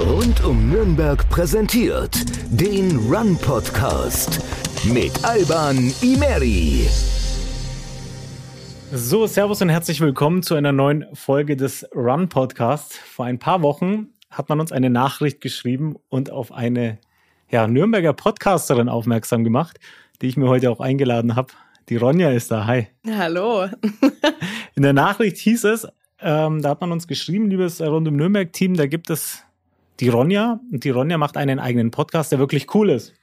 Rund um Nürnberg präsentiert den Run Podcast mit Alban Imeri. So, Servus und herzlich willkommen zu einer neuen Folge des Run Podcasts. Vor ein paar Wochen hat man uns eine Nachricht geschrieben und auf eine ja, Nürnberger Podcasterin aufmerksam gemacht, die ich mir heute auch eingeladen habe. Die Ronja ist da. Hi. Hallo. In der Nachricht hieß es, ähm, da hat man uns geschrieben, liebes Rund um Nürnberg-Team, da gibt es die Ronja und die Ronja macht einen eigenen Podcast, der wirklich cool ist.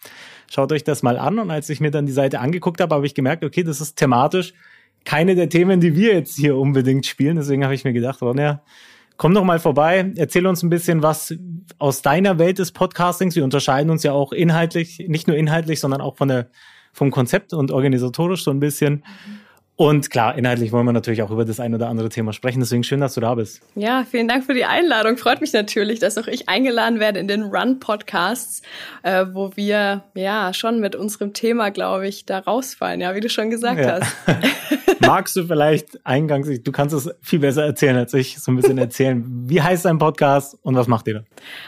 Schaut euch das mal an und als ich mir dann die Seite angeguckt habe, habe ich gemerkt, okay, das ist thematisch keine der Themen, die wir jetzt hier unbedingt spielen. Deswegen habe ich mir gedacht, Ronja, komm doch mal vorbei, erzähl uns ein bisschen was aus deiner Welt des Podcastings. Wir unterscheiden uns ja auch inhaltlich, nicht nur inhaltlich, sondern auch von der, vom Konzept und organisatorisch so ein bisschen. Mhm. Und klar, inhaltlich wollen wir natürlich auch über das ein oder andere Thema sprechen. Deswegen schön, dass du da bist. Ja, vielen Dank für die Einladung. Freut mich natürlich, dass auch ich eingeladen werde in den Run-Podcasts, äh, wo wir ja schon mit unserem Thema, glaube ich, da rausfallen, ja, wie du schon gesagt ja. hast. Magst du vielleicht eingangs, du kannst es viel besser erzählen als ich, so ein bisschen erzählen. Wie heißt dein Podcast und was macht ihr da?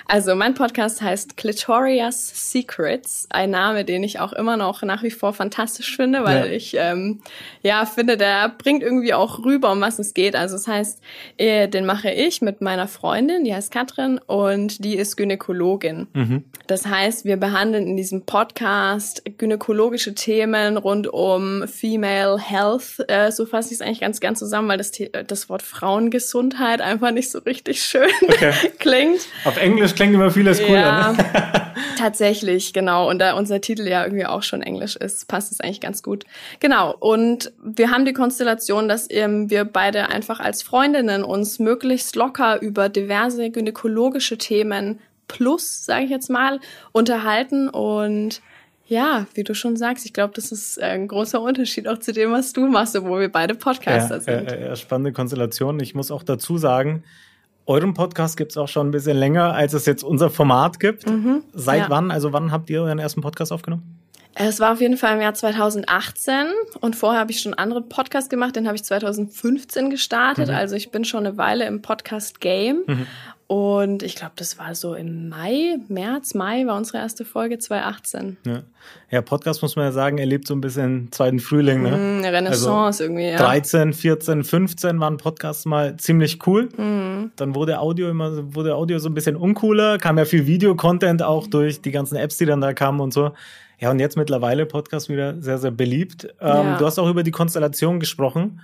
Also mein Podcast heißt Clitoria's Secrets, ein Name, den ich auch immer noch nach wie vor fantastisch finde, weil ja. ich ähm, ja finde, der bringt irgendwie auch rüber, um was es geht. Also das heißt, äh, den mache ich mit meiner Freundin, die heißt Katrin und die ist Gynäkologin. Mhm. Das heißt, wir behandeln in diesem Podcast gynäkologische Themen rund um Female Health. Äh, so fasse ich es eigentlich ganz gern zusammen, weil das, das Wort Frauengesundheit einfach nicht so richtig schön okay. klingt. Auf Englisch klingt immer vieles cooler. Ja, ne? tatsächlich, genau. Und da unser Titel ja irgendwie auch schon Englisch ist, passt es eigentlich ganz gut. Genau. Und wir wir haben die Konstellation, dass ähm, wir beide einfach als Freundinnen uns möglichst locker über diverse gynäkologische Themen plus, sage ich jetzt mal, unterhalten und ja, wie du schon sagst, ich glaube, das ist ein großer Unterschied auch zu dem, was du machst, obwohl wir beide Podcaster ja, sind. Äh, äh, spannende Konstellation. Ich muss auch dazu sagen, euren Podcast gibt es auch schon ein bisschen länger, als es jetzt unser Format gibt. Mhm, Seit ja. wann? Also wann habt ihr euren ersten Podcast aufgenommen? Es war auf jeden Fall im Jahr 2018 und vorher habe ich schon einen anderen Podcast gemacht, den habe ich 2015 gestartet. Mhm. Also ich bin schon eine Weile im Podcast-Game. Mhm. Und ich glaube, das war so im Mai, März, Mai war unsere erste Folge 2018. Ja, ja Podcast muss man ja sagen, erlebt so ein bisschen zweiten Frühling. Ne? Mm, eine Renaissance also irgendwie, ja. 13, 14, 15 waren Podcasts mal ziemlich cool. Mm. Dann wurde Audio immer, wurde Audio so ein bisschen uncooler, kam ja viel Video-Content auch durch die ganzen Apps, die dann da kamen und so. Ja, und jetzt mittlerweile Podcast wieder sehr, sehr beliebt. Ähm, ja. Du hast auch über die Konstellation gesprochen.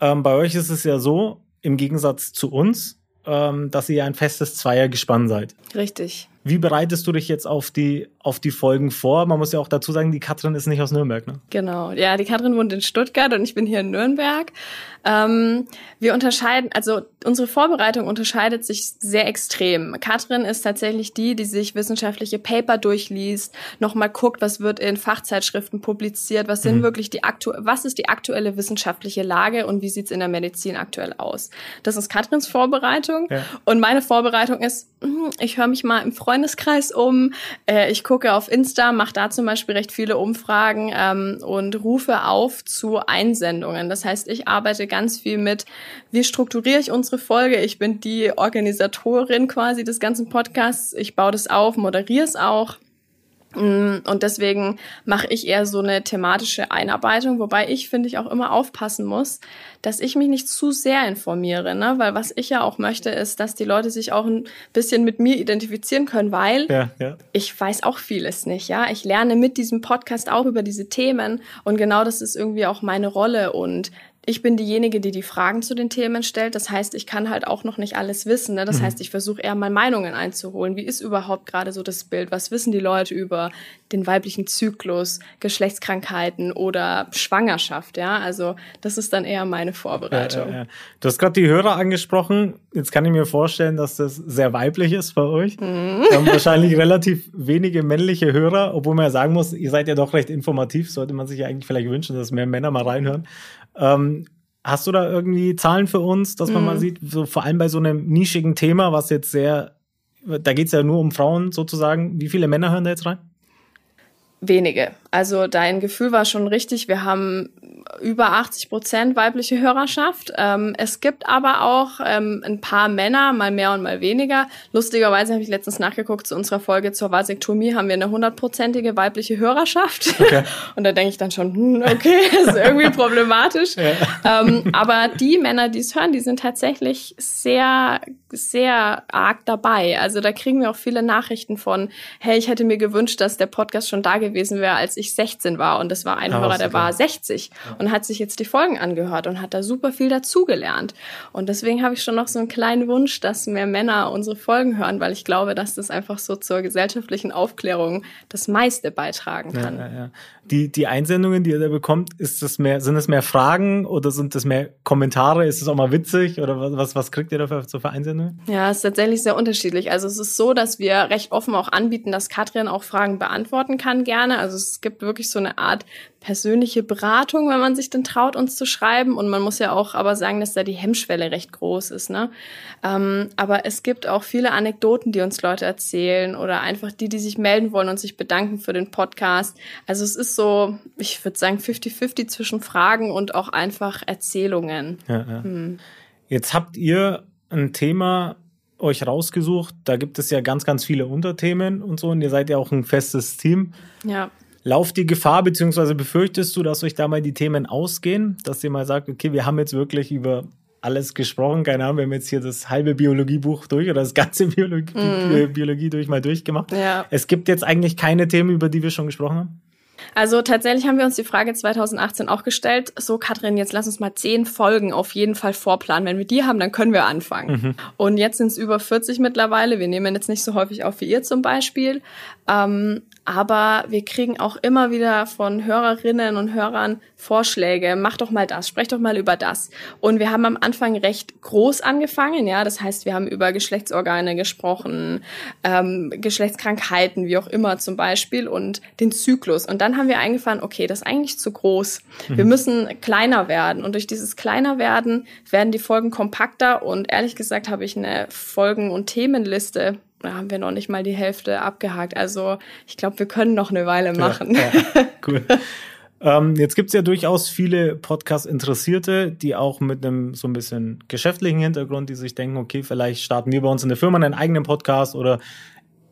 Ähm, bei euch ist es ja so, im Gegensatz zu uns, ähm, dass ihr ein festes Zweiergespann seid. Richtig. Wie bereitest du dich jetzt auf die, auf die Folgen vor? Man muss ja auch dazu sagen, die Katrin ist nicht aus Nürnberg, ne? Genau. Ja, die Katrin wohnt in Stuttgart und ich bin hier in Nürnberg. Ähm, wir unterscheiden, also unsere Vorbereitung unterscheidet sich sehr extrem. Katrin ist tatsächlich die, die sich wissenschaftliche Paper durchliest, nochmal guckt, was wird in Fachzeitschriften publiziert, was sind mhm. wirklich die aktu was ist die aktuelle wissenschaftliche Lage und wie sieht's in der Medizin aktuell aus. Das ist Katrins Vorbereitung. Ja. Und meine Vorbereitung ist, hm, ich höre mich mal im Freund Freundeskreis um. Äh, ich gucke auf Insta, mache da zum Beispiel recht viele Umfragen ähm, und rufe auf zu Einsendungen. Das heißt, ich arbeite ganz viel mit, wie strukturiere ich unsere Folge? Ich bin die Organisatorin quasi des ganzen Podcasts. Ich baue das auf, moderiere es auch. Mm, und deswegen mache ich eher so eine thematische Einarbeitung, wobei ich, finde ich, auch immer aufpassen muss, dass ich mich nicht zu sehr informiere, ne? Weil was ich ja auch möchte, ist, dass die Leute sich auch ein bisschen mit mir identifizieren können, weil ja, ja. ich weiß auch vieles nicht, ja. Ich lerne mit diesem Podcast auch über diese Themen und genau das ist irgendwie auch meine Rolle und ich bin diejenige, die die Fragen zu den Themen stellt. Das heißt, ich kann halt auch noch nicht alles wissen. Ne? Das mhm. heißt, ich versuche eher mal Meinungen einzuholen. Wie ist überhaupt gerade so das Bild? Was wissen die Leute über den weiblichen Zyklus, Geschlechtskrankheiten oder Schwangerschaft? Ja, also das ist dann eher meine Vorbereitung. Ja, ja, ja. Du hast gerade die Hörer angesprochen. Jetzt kann ich mir vorstellen, dass das sehr weiblich ist bei euch. Mhm. Wir haben wahrscheinlich relativ wenige männliche Hörer, obwohl man ja sagen muss, ihr seid ja doch recht informativ. Sollte man sich ja eigentlich vielleicht wünschen, dass mehr Männer mal reinhören. Ähm, hast du da irgendwie Zahlen für uns, dass man mal mhm. sieht, so vor allem bei so einem nischigen Thema, was jetzt sehr, da geht es ja nur um Frauen sozusagen, wie viele Männer hören da jetzt rein? Wenige. Also dein Gefühl war schon richtig. Wir haben über 80 Prozent weibliche Hörerschaft. Ähm, es gibt aber auch ähm, ein paar Männer, mal mehr und mal weniger. Lustigerweise habe ich letztens nachgeguckt, zu unserer Folge zur Vasektomie haben wir eine hundertprozentige weibliche Hörerschaft. Okay. Und da denke ich dann schon, hm, okay, ist irgendwie problematisch. Ja. Ähm, aber die Männer, die es hören, die sind tatsächlich sehr, sehr arg dabei. Also da kriegen wir auch viele Nachrichten von, hey, ich hätte mir gewünscht, dass der Podcast schon da gewesen wäre, als ich 16 war. Und das war ein ah, Hörer, der war 60 und hat sich jetzt die Folgen angehört und hat da super viel dazugelernt. Und deswegen habe ich schon noch so einen kleinen Wunsch, dass mehr Männer unsere Folgen hören, weil ich glaube, dass das einfach so zur gesellschaftlichen Aufklärung das meiste beitragen kann. Ja, ja, ja. Die, die Einsendungen, die ihr da bekommt, ist das mehr, sind das mehr Fragen oder sind das mehr Kommentare? Ist es auch mal witzig oder was, was, was kriegt ihr dafür für Einsendungen? Ja, es ist tatsächlich sehr unterschiedlich. Also es ist so, dass wir recht offen auch anbieten, dass Katrin auch Fragen beantworten kann gerne. Also es gibt wirklich so eine Art persönliche Beratung, wenn man sich denn traut, uns zu schreiben. Und man muss ja auch aber sagen, dass da die Hemmschwelle recht groß ist. Ne? Ähm, aber es gibt auch viele Anekdoten, die uns Leute erzählen oder einfach die, die sich melden wollen und sich bedanken für den Podcast. Also es ist so, ich würde sagen, 50-50 zwischen Fragen und auch einfach Erzählungen. Ja, ja. Hm. Jetzt habt ihr ein Thema euch rausgesucht. Da gibt es ja ganz, ganz viele Unterthemen und so. Und ihr seid ja auch ein festes Team. Ja. Lauft die Gefahr, beziehungsweise befürchtest du, dass euch da mal die Themen ausgehen, dass ihr mal sagt, okay, wir haben jetzt wirklich über alles gesprochen, keine Ahnung, wir haben jetzt hier das halbe Biologiebuch durch oder das ganze Biologie, mm. Biologie durch mal durchgemacht. Ja. Es gibt jetzt eigentlich keine Themen, über die wir schon gesprochen haben? Also tatsächlich haben wir uns die Frage 2018 auch gestellt, so Katrin, jetzt lass uns mal zehn Folgen auf jeden Fall vorplanen. Wenn wir die haben, dann können wir anfangen. Mhm. Und jetzt sind es über 40 mittlerweile. Wir nehmen jetzt nicht so häufig auf wie ihr zum Beispiel. Ähm, aber wir kriegen auch immer wieder von Hörerinnen und Hörern Vorschläge. Mach doch mal das, sprech doch mal über das. Und wir haben am Anfang recht groß angefangen, ja. Das heißt, wir haben über Geschlechtsorgane gesprochen, ähm, Geschlechtskrankheiten, wie auch immer zum Beispiel, und den Zyklus. Und dann haben wir eingefahren, okay, das ist eigentlich zu groß. Mhm. Wir müssen kleiner werden. Und durch dieses kleiner werden werden die Folgen kompakter. Und ehrlich gesagt habe ich eine Folgen- und Themenliste da haben wir noch nicht mal die Hälfte abgehakt. Also ich glaube, wir können noch eine Weile machen. Ja, ja. Cool. ähm, jetzt gibt's ja durchaus viele Podcast-Interessierte, die auch mit einem so ein bisschen geschäftlichen Hintergrund, die sich denken, okay, vielleicht starten wir bei uns in der Firma einen eigenen Podcast oder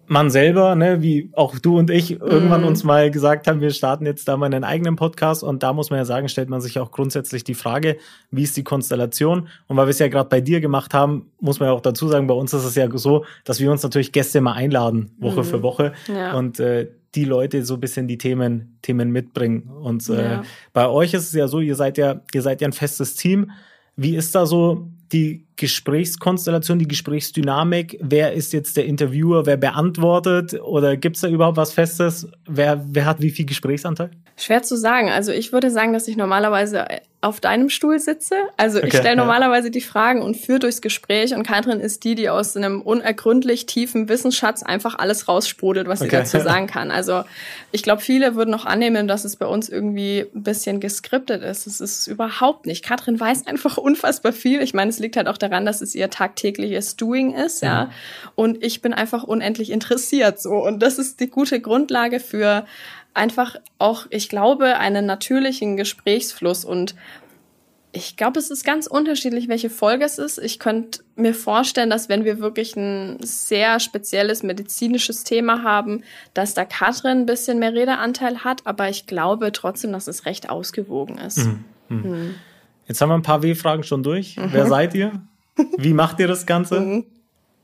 man selber, ne, wie auch du und ich irgendwann mm. uns mal gesagt haben, wir starten jetzt da mal einen eigenen Podcast und da muss man ja sagen, stellt man sich auch grundsätzlich die Frage, wie ist die Konstellation? Und weil wir es ja gerade bei dir gemacht haben, muss man ja auch dazu sagen, bei uns ist es ja so, dass wir uns natürlich Gäste mal einladen, Woche mm. für Woche ja. und äh, die Leute so ein bisschen die Themen Themen mitbringen. Und äh, ja. bei euch ist es ja so, ihr seid ja ihr seid ja ein festes Team. Wie ist da so die Gesprächskonstellation, die Gesprächsdynamik? Wer ist jetzt der Interviewer? Wer beantwortet? Oder gibt es da überhaupt was Festes? Wer, wer hat wie viel Gesprächsanteil? Schwer zu sagen. Also ich würde sagen, dass ich normalerweise auf deinem Stuhl sitze. Also okay, ich stelle normalerweise ja. die Fragen und führe durchs Gespräch und Katrin ist die, die aus einem unergründlich tiefen Wissensschatz einfach alles raussprudelt, was okay. sie dazu sagen kann. Also ich glaube, viele würden noch annehmen, dass es bei uns irgendwie ein bisschen geskriptet ist. Es ist überhaupt nicht. Katrin weiß einfach unfassbar viel. Ich meine, es liegt halt auch daran, dass es ihr tagtägliches Doing ist, ja. Mhm. Und ich bin einfach unendlich interessiert so. Und das ist die gute Grundlage für einfach auch, ich glaube, einen natürlichen Gesprächsfluss und ich glaube, es ist ganz unterschiedlich, welche Folge es ist. Ich könnte mir vorstellen, dass wenn wir wirklich ein sehr spezielles medizinisches Thema haben, dass da Katrin ein bisschen mehr Redeanteil hat, aber ich glaube trotzdem, dass es recht ausgewogen ist. Mhm. Mhm. Mhm. Jetzt haben wir ein paar W-Fragen schon durch. Mhm. Wer seid ihr? Wie macht ihr das Ganze? Mhm.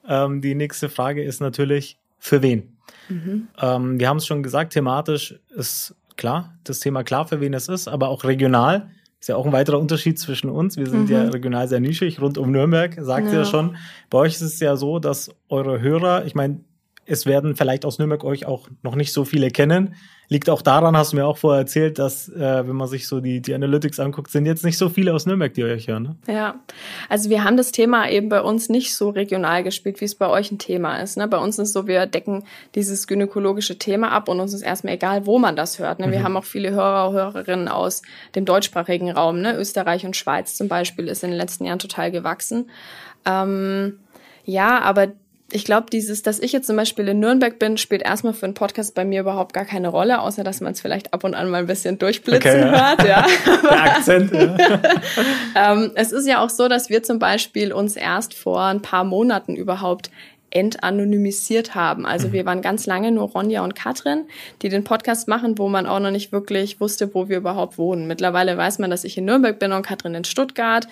Ähm, die nächste Frage ist natürlich, für wen? Mhm. Ähm, wir haben es schon gesagt, thematisch ist klar, das Thema klar, für wen es ist, aber auch regional. Ist ja auch ein weiterer Unterschied zwischen uns. Wir sind mhm. ja regional sehr nischig, rund um Nürnberg, sagt ja. ihr ja schon. Bei euch ist es ja so, dass eure Hörer, ich meine, es werden vielleicht aus Nürnberg euch auch noch nicht so viele kennen. Liegt auch daran, hast du mir auch vorher erzählt, dass, äh, wenn man sich so die, die Analytics anguckt, sind jetzt nicht so viele aus Nürnberg, die euch hören. Ne? Ja, also wir haben das Thema eben bei uns nicht so regional gespielt, wie es bei euch ein Thema ist. Ne? Bei uns ist es so, wir decken dieses gynäkologische Thema ab und uns ist erstmal egal, wo man das hört. Ne? Wir mhm. haben auch viele Hörer und Hörerinnen aus dem deutschsprachigen Raum. Ne? Österreich und Schweiz zum Beispiel ist in den letzten Jahren total gewachsen. Ähm, ja, aber ich glaube, dieses, dass ich jetzt zum Beispiel in Nürnberg bin, spielt erstmal für einen Podcast bei mir überhaupt gar keine Rolle, außer dass man es vielleicht ab und an mal ein bisschen durchblitzen okay, ja. hört. Ja. Der Akzent. Ja. ähm, es ist ja auch so, dass wir zum Beispiel uns erst vor ein paar Monaten überhaupt entanonymisiert haben. Also mhm. wir waren ganz lange nur Ronja und Katrin, die den Podcast machen, wo man auch noch nicht wirklich wusste, wo wir überhaupt wohnen. Mittlerweile weiß man, dass ich in Nürnberg bin und Katrin in Stuttgart.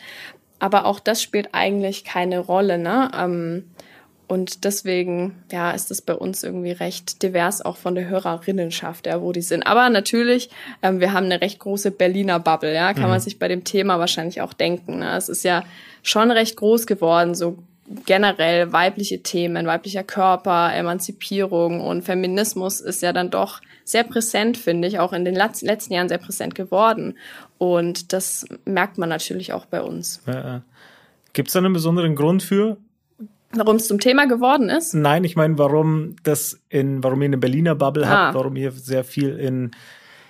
Aber auch das spielt eigentlich keine Rolle. Ne? Ähm, und deswegen, ja, ist es bei uns irgendwie recht divers, auch von der Hörerinnenschaft, ja, wo die sind. Aber natürlich, ähm, wir haben eine recht große Berliner Bubble, ja, kann mhm. man sich bei dem Thema wahrscheinlich auch denken. Ne? Es ist ja schon recht groß geworden, so generell weibliche Themen, weiblicher Körper, Emanzipierung und Feminismus ist ja dann doch sehr präsent, finde ich, auch in den letzten Jahren sehr präsent geworden. Und das merkt man natürlich auch bei uns. Ja, Gibt es da einen besonderen Grund für? Warum es zum Thema geworden ist? Nein, ich meine, warum das in, warum ihr eine Berliner Bubble ah. habt, warum ihr sehr viel in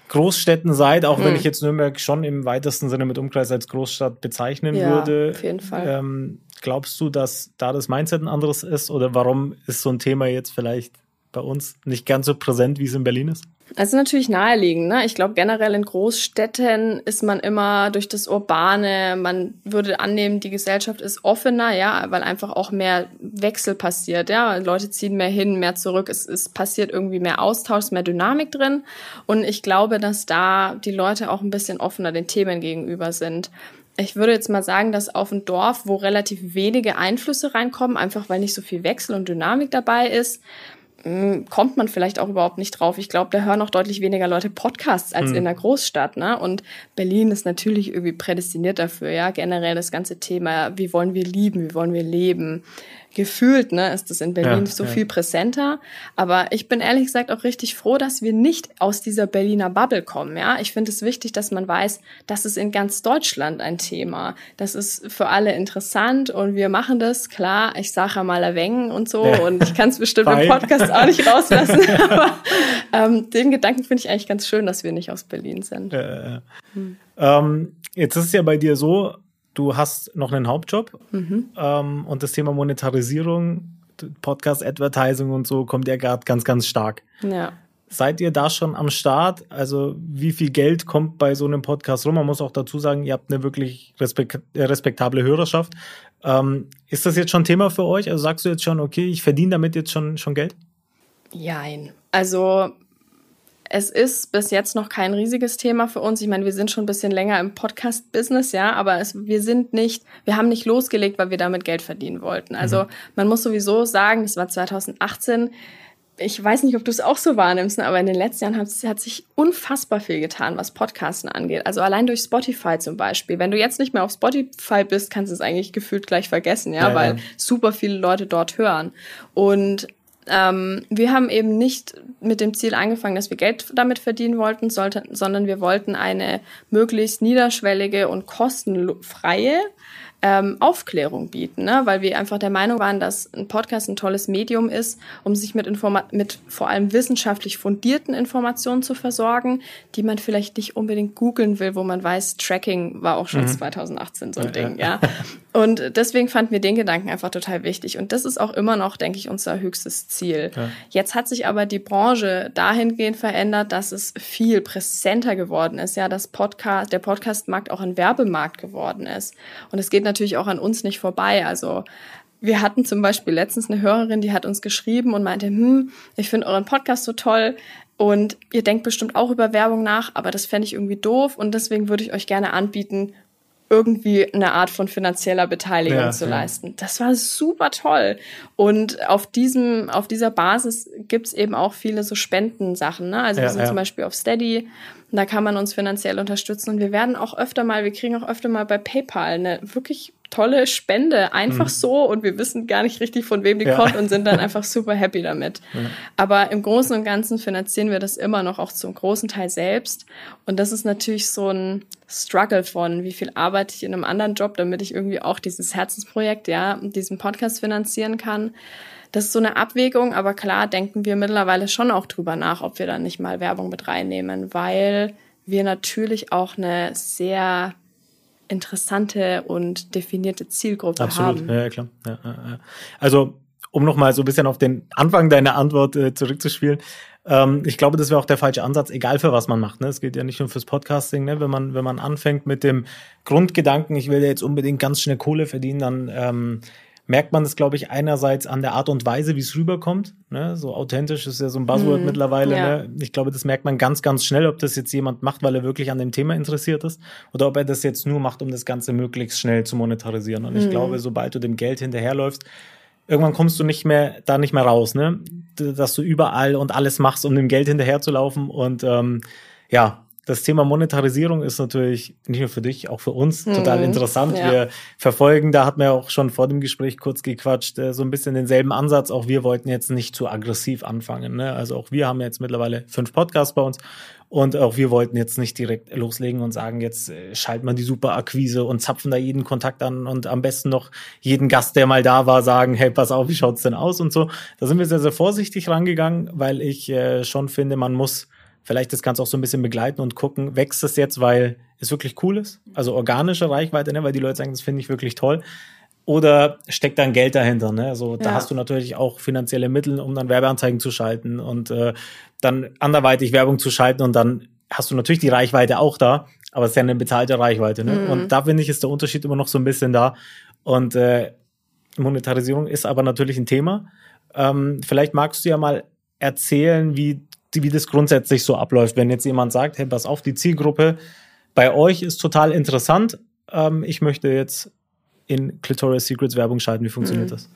Großstädten seid, auch hm. wenn ich jetzt Nürnberg schon im weitesten Sinne mit Umkreis als Großstadt bezeichnen ja, würde. Auf jeden Fall. Ähm, glaubst du, dass da das Mindset ein anderes ist? Oder warum ist so ein Thema jetzt vielleicht bei uns nicht ganz so präsent, wie es in Berlin ist? Ist natürlich naheliegend. Ne? Ich glaube, generell in Großstädten ist man immer durch das Urbane, man würde annehmen, die Gesellschaft ist offener, ja, weil einfach auch mehr Wechsel passiert. Ja, Leute ziehen mehr hin, mehr zurück. Es, es passiert irgendwie mehr Austausch, mehr Dynamik drin. Und ich glaube, dass da die Leute auch ein bisschen offener den Themen gegenüber sind. Ich würde jetzt mal sagen, dass auf ein Dorf, wo relativ wenige Einflüsse reinkommen, einfach weil nicht so viel Wechsel und Dynamik dabei ist, kommt man vielleicht auch überhaupt nicht drauf. Ich glaube, da hören auch deutlich weniger Leute Podcasts als mhm. in der Großstadt. Ne? Und Berlin ist natürlich irgendwie prädestiniert dafür, ja. Generell das ganze Thema, wie wollen wir lieben, wie wollen wir leben, gefühlt, ne, ist das in Berlin ja, so ja. viel präsenter. Aber ich bin ehrlich gesagt auch richtig froh, dass wir nicht aus dieser Berliner Bubble kommen. Ja, ich finde es wichtig, dass man weiß, das ist in ganz Deutschland ein Thema. Das ist für alle interessant und wir machen das. Klar, ich sage mal erwängen und so ja. und ich kann es bestimmt im Podcast auch nicht rauslassen. aber ähm, den Gedanken finde ich eigentlich ganz schön, dass wir nicht aus Berlin sind. Hm. Ähm, jetzt ist es ja bei dir so, du hast noch einen Hauptjob mhm. ähm, und das Thema Monetarisierung, Podcast, Advertising und so kommt ja gerade ganz, ganz stark. Ja. Seid ihr da schon am Start? Also wie viel Geld kommt bei so einem Podcast rum? Man muss auch dazu sagen, ihr habt eine wirklich respekt respektable Hörerschaft. Ähm, ist das jetzt schon Thema für euch? Also sagst du jetzt schon, okay, ich verdiene damit jetzt schon, schon Geld? Jein. Also es ist bis jetzt noch kein riesiges Thema für uns. Ich meine, wir sind schon ein bisschen länger im Podcast-Business, ja, aber es, wir sind nicht, wir haben nicht losgelegt, weil wir damit Geld verdienen wollten. Also mhm. man muss sowieso sagen, das war 2018. Ich weiß nicht, ob du es auch so wahrnimmst, aber in den letzten Jahren hat, hat sich unfassbar viel getan, was Podcasten angeht. Also allein durch Spotify zum Beispiel. Wenn du jetzt nicht mehr auf Spotify bist, kannst du es eigentlich gefühlt gleich vergessen, ja, ja weil ja. super viele Leute dort hören. Und ähm, wir haben eben nicht mit dem Ziel angefangen, dass wir Geld damit verdienen wollten, sollte, sondern wir wollten eine möglichst niederschwellige und kostenfreie ähm, Aufklärung bieten, ne? weil wir einfach der Meinung waren, dass ein Podcast ein tolles Medium ist, um sich mit, Informa mit vor allem wissenschaftlich fundierten Informationen zu versorgen, die man vielleicht nicht unbedingt googeln will, wo man weiß, Tracking war auch schon mhm. 2018 so ein ja, Ding, ja. Und deswegen fanden wir den Gedanken einfach total wichtig. Und das ist auch immer noch, denke ich, unser höchstes Ziel. Ja. Jetzt hat sich aber die Branche dahingehend verändert, dass es viel präsenter geworden ist, ja, dass Podcast, der Podcastmarkt auch ein Werbemarkt geworden ist. Und es geht natürlich auch an uns nicht vorbei. Also wir hatten zum Beispiel letztens eine Hörerin, die hat uns geschrieben und meinte, hm, ich finde euren Podcast so toll. Und ihr denkt bestimmt auch über Werbung nach, aber das fände ich irgendwie doof und deswegen würde ich euch gerne anbieten, irgendwie eine Art von finanzieller Beteiligung ja, zu ja. leisten. Das war super toll. Und auf diesem, auf dieser Basis gibt's eben auch viele so Spendensachen. Ne? Also ja, wir sind zum Beispiel auf Steady da kann man uns finanziell unterstützen. Und wir werden auch öfter mal, wir kriegen auch öfter mal bei PayPal eine wirklich tolle Spende, einfach mhm. so und wir wissen gar nicht richtig, von wem die ja. kommt und sind dann einfach super happy damit. Ja. Aber im Großen und Ganzen finanzieren wir das immer noch auch zum großen Teil selbst und das ist natürlich so ein Struggle von, wie viel arbeite ich in einem anderen Job, damit ich irgendwie auch dieses Herzensprojekt, ja, diesen Podcast finanzieren kann. Das ist so eine Abwägung, aber klar denken wir mittlerweile schon auch drüber nach, ob wir dann nicht mal Werbung mit reinnehmen, weil wir natürlich auch eine sehr interessante und definierte Zielgruppe Absolut. haben. Ja, klar. Ja, ja. Also um nochmal so ein bisschen auf den Anfang deiner Antwort äh, zurückzuspielen, ähm, ich glaube, das wäre auch der falsche Ansatz, egal für was man macht. Ne? Es geht ja nicht nur fürs Podcasting, ne? wenn man wenn man anfängt mit dem Grundgedanken, ich will ja jetzt unbedingt ganz schnell Kohle verdienen, dann ähm, merkt man das, glaube ich, einerseits an der Art und Weise, wie es rüberkommt. Ne? So authentisch ist ja so ein Buzzword mhm, mittlerweile. Ja. Ne? Ich glaube, das merkt man ganz, ganz schnell, ob das jetzt jemand macht, weil er wirklich an dem Thema interessiert ist oder ob er das jetzt nur macht, um das Ganze möglichst schnell zu monetarisieren. Und mhm. ich glaube, sobald du dem Geld hinterherläufst, irgendwann kommst du nicht mehr da nicht mehr raus, ne? Dass du überall und alles machst, um dem Geld hinterherzulaufen. Und ähm, ja, das Thema Monetarisierung ist natürlich nicht nur für dich, auch für uns mhm. total interessant. Ja. Wir verfolgen, da hat man ja auch schon vor dem Gespräch kurz gequatscht, äh, so ein bisschen denselben Ansatz. Auch wir wollten jetzt nicht zu aggressiv anfangen. Ne? Also auch wir haben jetzt mittlerweile fünf Podcasts bei uns und auch wir wollten jetzt nicht direkt loslegen und sagen, jetzt äh, schalten wir die super Akquise und zapfen da jeden Kontakt an und am besten noch jeden Gast, der mal da war, sagen, hey, pass auf, wie schaut's denn aus und so. Da sind wir sehr, sehr vorsichtig rangegangen, weil ich äh, schon finde, man muss vielleicht das Ganze auch so ein bisschen begleiten und gucken, wächst es jetzt, weil es wirklich cool ist? Also organische Reichweite, ne? weil die Leute sagen, das finde ich wirklich toll. Oder steckt dann Geld dahinter? Ne? Also da ja. hast du natürlich auch finanzielle Mittel, um dann Werbeanzeigen zu schalten und äh, dann anderweitig Werbung zu schalten und dann hast du natürlich die Reichweite auch da, aber es ist ja eine bezahlte Reichweite. Ne? Mhm. Und da finde ich, ist der Unterschied immer noch so ein bisschen da. Und äh, Monetarisierung ist aber natürlich ein Thema. Ähm, vielleicht magst du ja mal erzählen, wie wie das grundsätzlich so abläuft. Wenn jetzt jemand sagt, hey, pass auf, die Zielgruppe bei euch ist total interessant, ähm, ich möchte jetzt in Clitoris Secrets Werbung schalten, wie funktioniert mhm. das?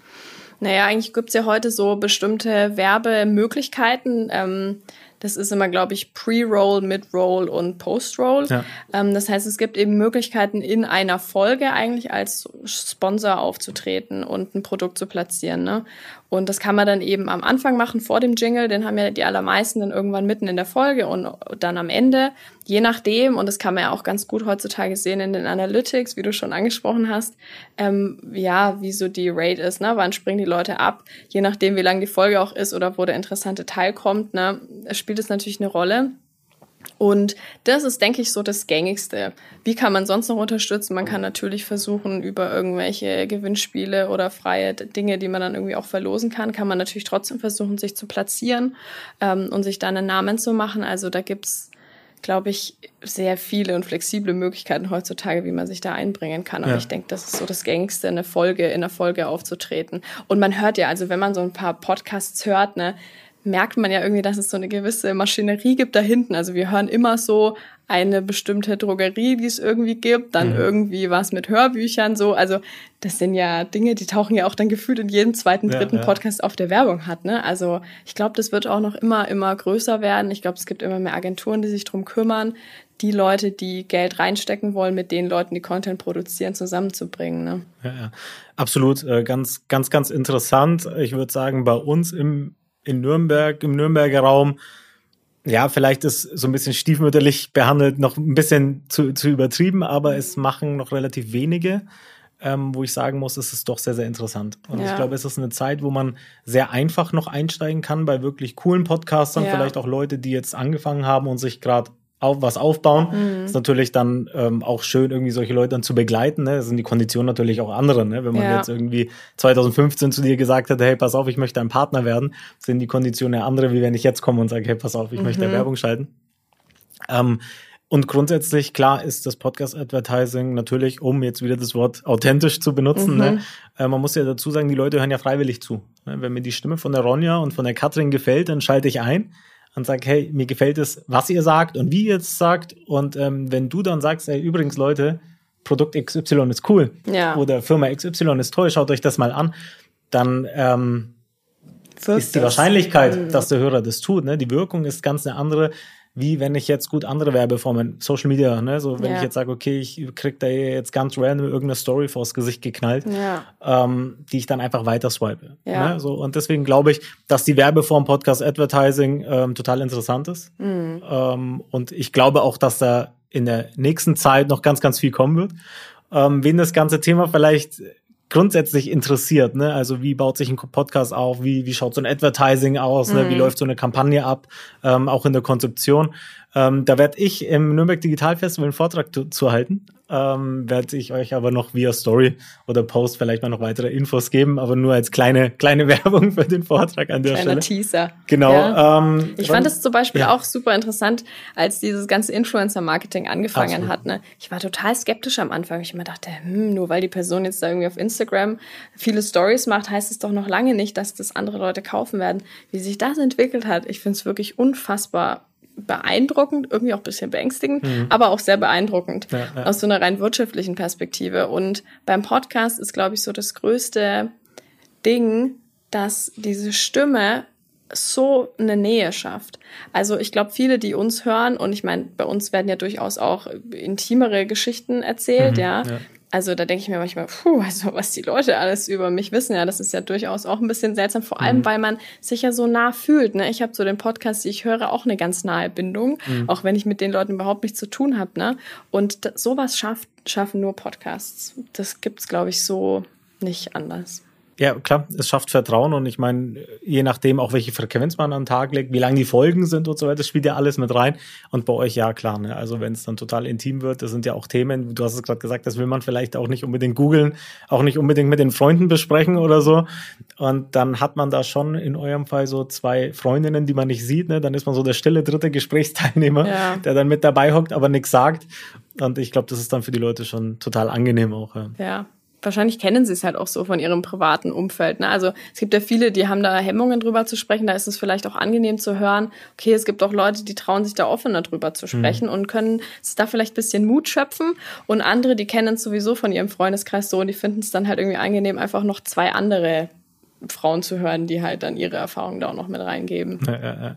Naja, eigentlich gibt's ja heute so bestimmte Werbemöglichkeiten. Ähm, das ist immer, glaube ich, Pre-Roll, Mid-Roll und Post-Roll. Ja. Ähm, das heißt, es gibt eben Möglichkeiten, in einer Folge eigentlich als Sponsor aufzutreten und ein Produkt zu platzieren. Ne? Und das kann man dann eben am Anfang machen, vor dem Jingle, den haben ja die allermeisten dann irgendwann mitten in der Folge und dann am Ende, je nachdem, und das kann man ja auch ganz gut heutzutage sehen in den Analytics, wie du schon angesprochen hast, ähm, ja, wie so die Rate ist, ne? wann springen die Leute ab, je nachdem, wie lang die Folge auch ist oder wo der interessante Teil kommt, ne? spielt es natürlich eine Rolle. Und das ist, denke ich, so das Gängigste. Wie kann man sonst noch unterstützen? Man kann natürlich versuchen, über irgendwelche Gewinnspiele oder freie Dinge, die man dann irgendwie auch verlosen kann, kann man natürlich trotzdem versuchen, sich zu platzieren ähm, und sich dann einen Namen zu machen. Also da gibt's glaube ich, sehr viele und flexible Möglichkeiten heutzutage, wie man sich da einbringen kann. Aber ja. ich denke, das ist so das Gängigste, eine Folge, in einer Folge aufzutreten. Und man hört ja, also wenn man so ein paar Podcasts hört, ne, merkt man ja irgendwie, dass es so eine gewisse Maschinerie gibt da hinten. Also wir hören immer so eine bestimmte Drogerie, die es irgendwie gibt, dann mhm. irgendwie was mit Hörbüchern so. Also das sind ja Dinge, die tauchen ja auch dann gefühlt in jedem zweiten, dritten ja, ja. Podcast auf der Werbung hat. Ne? Also ich glaube, das wird auch noch immer, immer größer werden. Ich glaube, es gibt immer mehr Agenturen, die sich drum kümmern, die Leute, die Geld reinstecken wollen, mit den Leuten, die Content produzieren, zusammenzubringen. Ne? Ja, ja. Absolut, äh, ganz, ganz, ganz interessant. Ich würde sagen, bei uns im in Nürnberg, im Nürnberger Raum, ja, vielleicht ist so ein bisschen stiefmütterlich behandelt, noch ein bisschen zu, zu übertrieben, aber es machen noch relativ wenige, ähm, wo ich sagen muss, es ist doch sehr, sehr interessant. Und ja. ich glaube, es ist eine Zeit, wo man sehr einfach noch einsteigen kann bei wirklich coolen Podcastern, ja. vielleicht auch Leute, die jetzt angefangen haben und sich gerade auf, was aufbauen. Mhm. Ist natürlich dann ähm, auch schön, irgendwie solche Leute dann zu begleiten. Ne? Das sind die Konditionen natürlich auch andere. Ne? Wenn man ja. jetzt irgendwie 2015 zu dir gesagt hätte, hey, pass auf, ich möchte ein Partner werden, sind die Konditionen ja andere, wie wenn ich jetzt komme und sage, hey, pass auf, ich mhm. möchte Werbung schalten. Ähm, und grundsätzlich, klar, ist das Podcast-Advertising natürlich, um jetzt wieder das Wort authentisch zu benutzen. Ne? Mhm. Ne? Äh, man muss ja dazu sagen, die Leute hören ja freiwillig zu. Ne? Wenn mir die Stimme von der Ronja und von der Katrin gefällt, dann schalte ich ein und sag, hey, mir gefällt es, was ihr sagt und wie ihr es sagt. Und ähm, wenn du dann sagst, hey, übrigens, Leute, Produkt XY ist cool ja. oder Firma XY ist toll, schaut euch das mal an, dann ähm, ist die Wahrscheinlichkeit, mhm. dass der Hörer das tut, ne? die Wirkung ist ganz eine andere, wie wenn ich jetzt gut andere Werbeformen, Social Media, ne, so wenn ja. ich jetzt sage, okay, ich krieg da jetzt ganz random irgendeine Story vors Gesicht geknallt, ja. ähm, die ich dann einfach weiter swipe. Ja. Ne, so und deswegen glaube ich, dass die Werbeform Podcast Advertising ähm, total interessant ist. Mhm. Ähm, und ich glaube auch, dass da in der nächsten Zeit noch ganz, ganz viel kommen wird. Ähm, wen das ganze Thema vielleicht grundsätzlich interessiert, ne? Also wie baut sich ein Podcast auf, wie, wie schaut so ein Advertising aus, mhm. ne? wie mhm. läuft so eine Kampagne ab, ähm, auch in der Konzeption. Ähm, da werde ich im Nürnberg Digital Festival einen Vortrag zu, halten. Ähm, werde ich euch aber noch via Story oder Post vielleicht mal noch weitere Infos geben, aber nur als kleine kleine Werbung für den Vortrag an der Kleiner Stelle. Teaser. Genau. Ja. Ähm, ich fand es zum Beispiel ja. auch super interessant, als dieses ganze Influencer-Marketing angefangen Absolut. hat. Ne? Ich war total skeptisch am Anfang. Ich immer dachte, hm, nur weil die Person jetzt da irgendwie auf Instagram viele Stories macht, heißt es doch noch lange nicht, dass das andere Leute kaufen werden. Wie sich das entwickelt hat, ich finde es wirklich unfassbar beeindruckend, irgendwie auch ein bisschen beängstigend, mhm. aber auch sehr beeindruckend ja, ja. aus so einer rein wirtschaftlichen Perspektive. Und beim Podcast ist, glaube ich, so das größte Ding, dass diese Stimme so eine Nähe schafft. Also ich glaube, viele, die uns hören, und ich meine, bei uns werden ja durchaus auch intimere Geschichten erzählt, mhm, ja. ja. Also da denke ich mir manchmal, puh, also was die Leute alles über mich wissen, ja, das ist ja durchaus auch ein bisschen seltsam, vor allem, mhm. weil man sich ja so nah fühlt. Ne? Ich habe so den Podcast, die ich höre, auch eine ganz nahe Bindung, mhm. auch wenn ich mit den Leuten überhaupt nichts zu tun habe. Ne? Und sowas schafft, schaffen nur Podcasts. Das gibt's, glaube ich, so nicht anders. Ja, klar, es schafft Vertrauen und ich meine, je nachdem auch welche Frequenz man an den Tag legt, wie lang die Folgen sind und so weiter, spielt ja alles mit rein. Und bei euch ja klar, ne? Also wenn es dann total intim wird, das sind ja auch Themen, du hast es gerade gesagt, das will man vielleicht auch nicht unbedingt googeln, auch nicht unbedingt mit den Freunden besprechen oder so. Und dann hat man da schon in eurem Fall so zwei Freundinnen, die man nicht sieht, ne? Dann ist man so der stille dritte Gesprächsteilnehmer, ja. der dann mit dabei hockt, aber nichts sagt. Und ich glaube, das ist dann für die Leute schon total angenehm auch. Ja. ja wahrscheinlich kennen sie es halt auch so von ihrem privaten Umfeld. Ne? Also es gibt ja viele, die haben da Hemmungen drüber zu sprechen. Da ist es vielleicht auch angenehm zu hören. Okay, es gibt auch Leute, die trauen sich da offener drüber zu sprechen mhm. und können da vielleicht bisschen Mut schöpfen. Und andere, die kennen es sowieso von ihrem Freundeskreis so und die finden es dann halt irgendwie angenehm, einfach noch zwei andere Frauen zu hören, die halt dann ihre Erfahrungen da auch noch mit reingeben. Ja, ja, ja.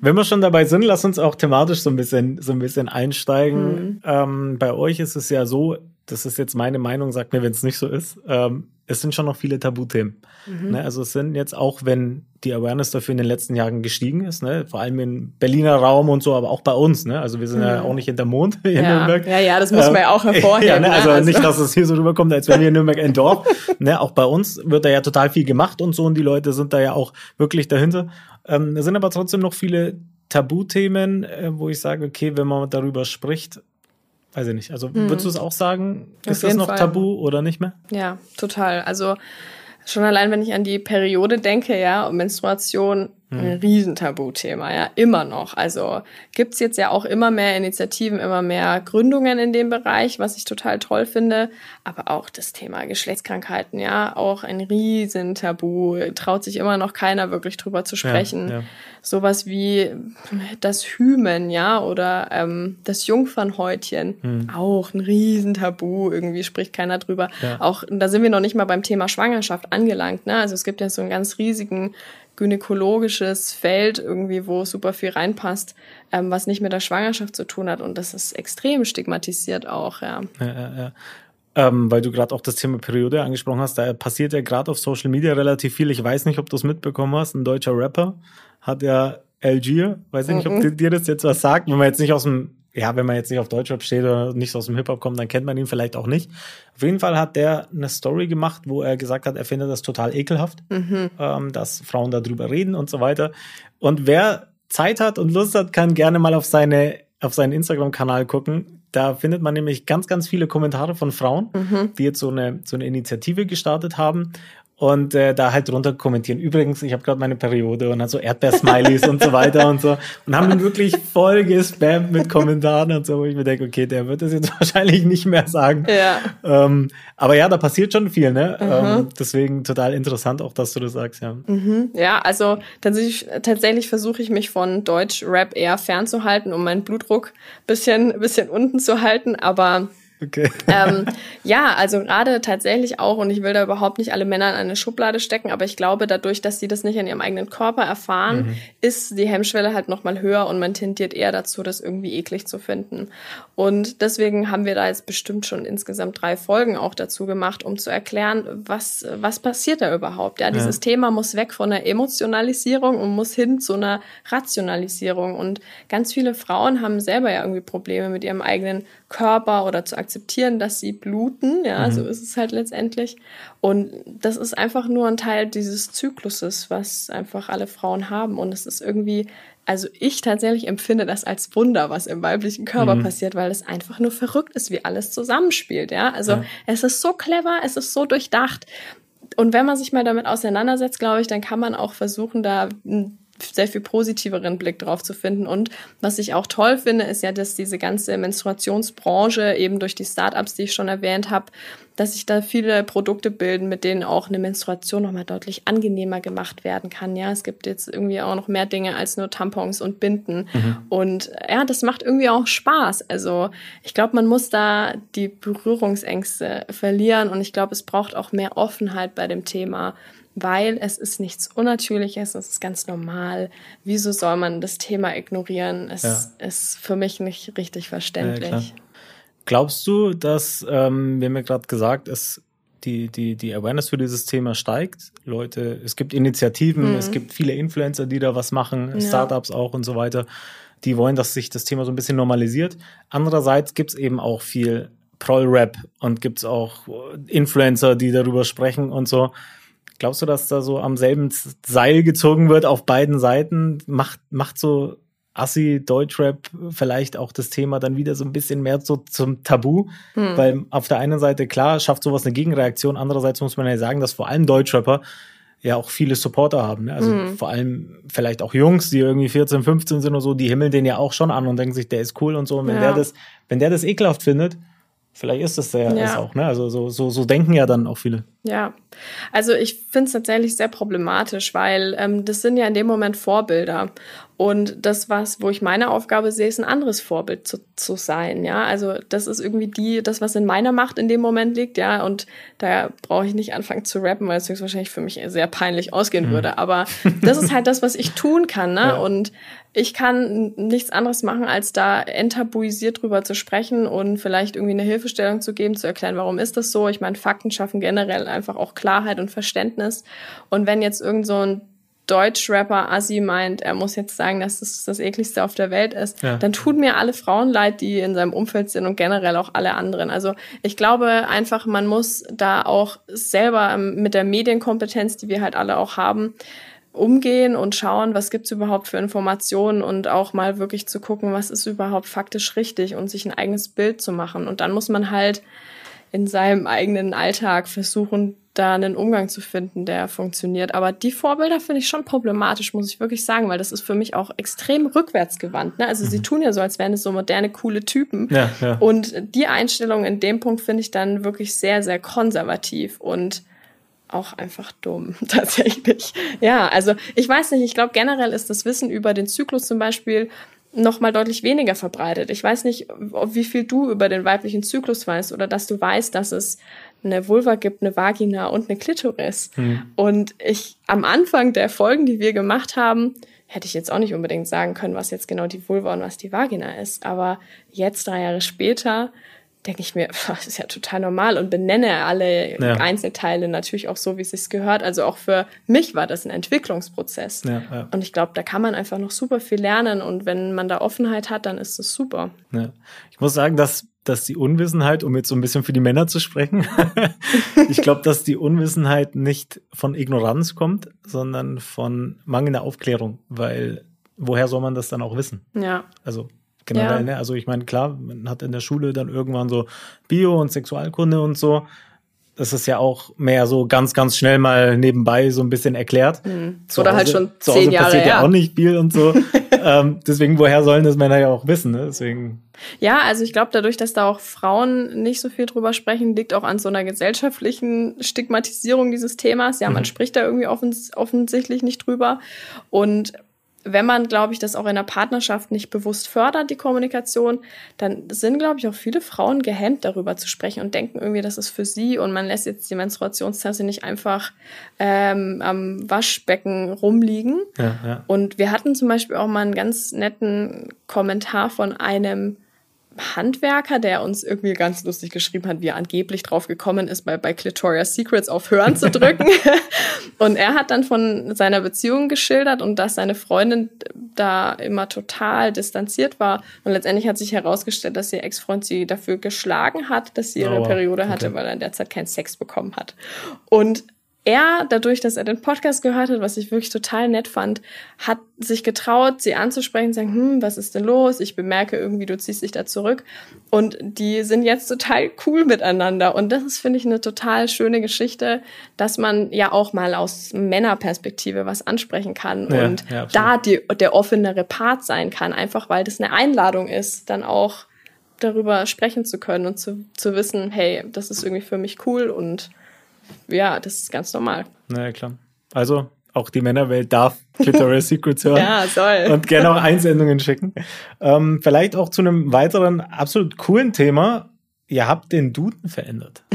Wenn wir schon dabei sind, lass uns auch thematisch so ein bisschen, so ein bisschen einsteigen. Mhm. Ähm, bei euch ist es ja so, das ist jetzt meine Meinung, sagt mir, wenn es nicht so ist, ähm, es sind schon noch viele Tabuthemen. Mhm. Ne? Also es sind jetzt auch, wenn die Awareness dafür in den letzten Jahren gestiegen ist, ne? vor allem im Berliner Raum und so, aber auch bei uns. Ne? Also wir sind mhm. ja auch nicht hinter Mond hier ja. in Nürnberg. Ja, ja, das muss man ja auch ähm, hervorheben. Ja, ne? ne? Also, also nicht, dass es hier so rüberkommt, als wären wir in Nürnberg ein Dorf. ne? Auch bei uns wird da ja total viel gemacht und so und die Leute sind da ja auch wirklich dahinter. Ähm, es sind aber trotzdem noch viele Tabuthemen, äh, wo ich sage, okay, wenn man darüber spricht, weiß ich nicht. Also mhm. würdest du es auch sagen, ist das noch Fall. tabu oder nicht mehr? Ja, total. Also schon allein, wenn ich an die Periode denke, ja, und Menstruation, ein mhm. Riesentabuthema, ja, immer noch. Also gibt's jetzt ja auch immer mehr Initiativen, immer mehr Gründungen in dem Bereich, was ich total toll finde. Aber auch das Thema Geschlechtskrankheiten, ja, auch ein Riesentabu. Traut sich immer noch keiner wirklich drüber zu sprechen. Ja, ja. Sowas wie das Hymen, ja, oder ähm, das Jungfernhäutchen, mhm. auch ein Riesentabu. Irgendwie spricht keiner drüber. Ja. Auch da sind wir noch nicht mal beim Thema Schwangerschaft angelangt. Ne? Also es gibt ja so einen ganz riesigen gynäkologisches Feld irgendwie, wo super viel reinpasst, ähm, was nicht mit der Schwangerschaft zu tun hat. Und das ist extrem stigmatisiert auch, ja. ja, ja, ja. Ähm, weil du gerade auch das Thema Periode angesprochen hast, da passiert ja gerade auf Social Media relativ viel. Ich weiß nicht, ob du es mitbekommen hast. Ein deutscher Rapper hat ja Algier, weiß ich nicht, ob mhm. dir das jetzt was sagt, wenn man jetzt nicht aus dem ja, wenn man jetzt nicht auf Deutschrap steht oder nicht aus dem Hip-Hop kommt, dann kennt man ihn vielleicht auch nicht. Auf jeden Fall hat der eine Story gemacht, wo er gesagt hat, er findet das total ekelhaft, mhm. ähm, dass Frauen darüber reden und so weiter. Und wer Zeit hat und Lust hat, kann gerne mal auf seine auf seinen Instagram-Kanal gucken. Da findet man nämlich ganz, ganz viele Kommentare von Frauen, mhm. die jetzt so eine, so eine Initiative gestartet haben und äh, da halt drunter kommentieren. Übrigens, ich habe gerade meine Periode und hat so Erdbeersmileys und so weiter und so und haben ihn wirklich voll gespammt mit Kommentaren und so, wo ich mir denke, okay, der wird das jetzt wahrscheinlich nicht mehr sagen. Ja. Ähm, aber ja, da passiert schon viel, ne? Mhm. Ähm, deswegen total interessant auch, dass du das sagst, ja. Mhm. Ja, also tatsächlich, tatsächlich versuche ich mich von Deutsch-Rap eher fernzuhalten, um meinen Blutdruck bisschen, bisschen unten zu halten, aber Okay. ähm, ja, also gerade tatsächlich auch, und ich will da überhaupt nicht alle Männer in eine Schublade stecken, aber ich glaube, dadurch, dass sie das nicht in ihrem eigenen Körper erfahren, mhm. ist die Hemmschwelle halt nochmal höher und man tendiert eher dazu, das irgendwie eklig zu finden. Und deswegen haben wir da jetzt bestimmt schon insgesamt drei Folgen auch dazu gemacht, um zu erklären, was, was passiert da überhaupt. Ja, dieses ja. Thema muss weg von der Emotionalisierung und muss hin zu einer Rationalisierung. Und ganz viele Frauen haben selber ja irgendwie Probleme mit ihrem eigenen Körper oder zu akzeptieren akzeptieren, dass sie bluten. Ja, mhm. so ist es halt letztendlich. Und das ist einfach nur ein Teil dieses Zykluses, was einfach alle Frauen haben. Und es ist irgendwie, also ich tatsächlich empfinde das als Wunder, was im weiblichen Körper mhm. passiert, weil es einfach nur verrückt ist, wie alles zusammenspielt. Ja, also ja. es ist so clever, es ist so durchdacht. Und wenn man sich mal damit auseinandersetzt, glaube ich, dann kann man auch versuchen, da sehr viel positiveren Blick drauf zu finden. Und was ich auch toll finde, ist ja, dass diese ganze Menstruationsbranche eben durch die Startups, die ich schon erwähnt habe, dass sich da viele Produkte bilden, mit denen auch eine Menstruation nochmal deutlich angenehmer gemacht werden kann. Ja, es gibt jetzt irgendwie auch noch mehr Dinge als nur Tampons und Binden. Mhm. Und ja, das macht irgendwie auch Spaß. Also ich glaube, man muss da die Berührungsängste verlieren und ich glaube, es braucht auch mehr Offenheit bei dem Thema weil es ist nichts Unnatürliches, es ist ganz normal. Wieso soll man das Thema ignorieren? Es ja. ist für mich nicht richtig verständlich. Ja, Glaubst du, dass, ähm, wir haben ja gerade gesagt, es die, die, die Awareness für dieses Thema steigt. Leute, es gibt Initiativen, mhm. es gibt viele Influencer, die da was machen, ja. Startups auch und so weiter. Die wollen, dass sich das Thema so ein bisschen normalisiert. Andererseits gibt es eben auch viel Proll-Rap und gibt es auch Influencer, die darüber sprechen und so. Glaubst du, dass da so am selben Seil gezogen wird auf beiden Seiten? Macht, macht so Assi Deutschrap vielleicht auch das Thema dann wieder so ein bisschen mehr so zum Tabu? Hm. Weil auf der einen Seite, klar, schafft sowas eine Gegenreaktion. Andererseits muss man ja sagen, dass vor allem Deutschrapper ja auch viele Supporter haben. Ne? Also mhm. vor allem vielleicht auch Jungs, die irgendwie 14, 15 sind oder so, die himmeln den ja auch schon an und denken sich, der ist cool und so. Und wenn ja. der das, wenn der das ekelhaft findet, Vielleicht ist es der ja. auch, ne? Also so, so, so denken ja dann auch viele. Ja, also ich finde es tatsächlich sehr problematisch, weil ähm, das sind ja in dem Moment Vorbilder. Und das, was, wo ich meine Aufgabe sehe, ist ein anderes Vorbild zu, zu sein. Ja, also das ist irgendwie die, das, was in meiner Macht in dem Moment liegt, ja. Und da brauche ich nicht anfangen zu rappen, weil es höchstwahrscheinlich für mich sehr peinlich ausgehen mhm. würde. Aber das ist halt das, was ich tun kann, ne? Ja. Und ich kann nichts anderes machen, als da enttabuisiert drüber zu sprechen und vielleicht irgendwie eine Hilfestellung zu geben, zu erklären, warum ist das so. Ich meine, Fakten schaffen generell einfach auch Klarheit und Verständnis. Und wenn jetzt irgend so ein Deutschrapper Assi meint, er muss jetzt sagen, dass das das ekligste auf der Welt ist, ja. dann tun mir alle Frauen leid, die in seinem Umfeld sind und generell auch alle anderen. Also ich glaube einfach, man muss da auch selber mit der Medienkompetenz, die wir halt alle auch haben, umgehen und schauen, was gibt's überhaupt für Informationen und auch mal wirklich zu gucken, was ist überhaupt faktisch richtig und sich ein eigenes Bild zu machen. Und dann muss man halt in seinem eigenen Alltag versuchen, da einen Umgang zu finden, der funktioniert. Aber die Vorbilder finde ich schon problematisch, muss ich wirklich sagen, weil das ist für mich auch extrem rückwärtsgewandt. Ne? Also mhm. sie tun ja so, als wären es so moderne, coole Typen. Ja, ja. Und die Einstellung in dem Punkt finde ich dann wirklich sehr, sehr konservativ und auch einfach dumm, tatsächlich. Ja, also ich weiß nicht, ich glaube generell ist das Wissen über den Zyklus zum Beispiel noch mal deutlich weniger verbreitet. Ich weiß nicht, wie viel du über den weiblichen Zyklus weißt oder dass du weißt, dass es eine Vulva gibt, eine Vagina und eine Klitoris. Hm. Und ich am Anfang der Folgen, die wir gemacht haben, hätte ich jetzt auch nicht unbedingt sagen können, was jetzt genau die Vulva und was die Vagina ist. Aber jetzt, drei Jahre später, denke ich mir, das ist ja total normal und benenne alle ja. Einzelteile natürlich auch so, wie es sich gehört. Also auch für mich war das ein Entwicklungsprozess. Ja, ja. Und ich glaube, da kann man einfach noch super viel lernen und wenn man da Offenheit hat, dann ist das super. Ich muss sagen, dass, dass die Unwissenheit, um jetzt so ein bisschen für die Männer zu sprechen, ich glaube, dass die Unwissenheit nicht von Ignoranz kommt, sondern von mangelnder Aufklärung, weil woher soll man das dann auch wissen? Ja. Also generell. Ja. Ne? Also ich meine, klar, man hat in der Schule dann irgendwann so Bio und Sexualkunde und so. Das ist ja auch mehr so ganz, ganz schnell mal nebenbei so ein bisschen erklärt. Mhm. Oder halt schon zu Hause zehn Jahre passiert ja. ja auch nicht viel und so. ähm, deswegen, woher sollen das Männer ja auch wissen? Ne? Deswegen. Ja, also ich glaube, dadurch, dass da auch Frauen nicht so viel drüber sprechen, liegt auch an so einer gesellschaftlichen Stigmatisierung dieses Themas. Ja, man mhm. spricht da irgendwie offens offensichtlich nicht drüber. Und wenn man, glaube ich, das auch in der Partnerschaft nicht bewusst fördert, die Kommunikation, dann sind, glaube ich, auch viele Frauen gehemmt, darüber zu sprechen und denken irgendwie, das ist für sie und man lässt jetzt die Menstruationstasse nicht einfach ähm, am Waschbecken rumliegen. Ja, ja. Und wir hatten zum Beispiel auch mal einen ganz netten Kommentar von einem Handwerker, der uns irgendwie ganz lustig geschrieben hat, wie er angeblich drauf gekommen ist, bei, bei Clitoria's Secrets auf Hören zu drücken. und er hat dann von seiner Beziehung geschildert und dass seine Freundin da immer total distanziert war. Und letztendlich hat sich herausgestellt, dass ihr Ex-Freund sie dafür geschlagen hat, dass sie ihre oh, Periode hatte, okay. weil er in der Zeit keinen Sex bekommen hat. Und er, dadurch, dass er den Podcast gehört hat, was ich wirklich total nett fand, hat sich getraut, sie anzusprechen, sagen, hm, was ist denn los? Ich bemerke irgendwie, du ziehst dich da zurück. Und die sind jetzt total cool miteinander. Und das ist, finde ich, eine total schöne Geschichte, dass man ja auch mal aus Männerperspektive was ansprechen kann ja, und ja, da die, der offenere Part sein kann, einfach weil das eine Einladung ist, dann auch darüber sprechen zu können und zu, zu wissen, hey, das ist irgendwie für mich cool und ja, das ist ganz normal. Naja, klar. Also, auch die Männerwelt darf Clitoris Secrets hören. ja, soll. Und gerne auch Einsendungen schicken. Ähm, vielleicht auch zu einem weiteren absolut coolen Thema. Ihr habt den Duden verändert.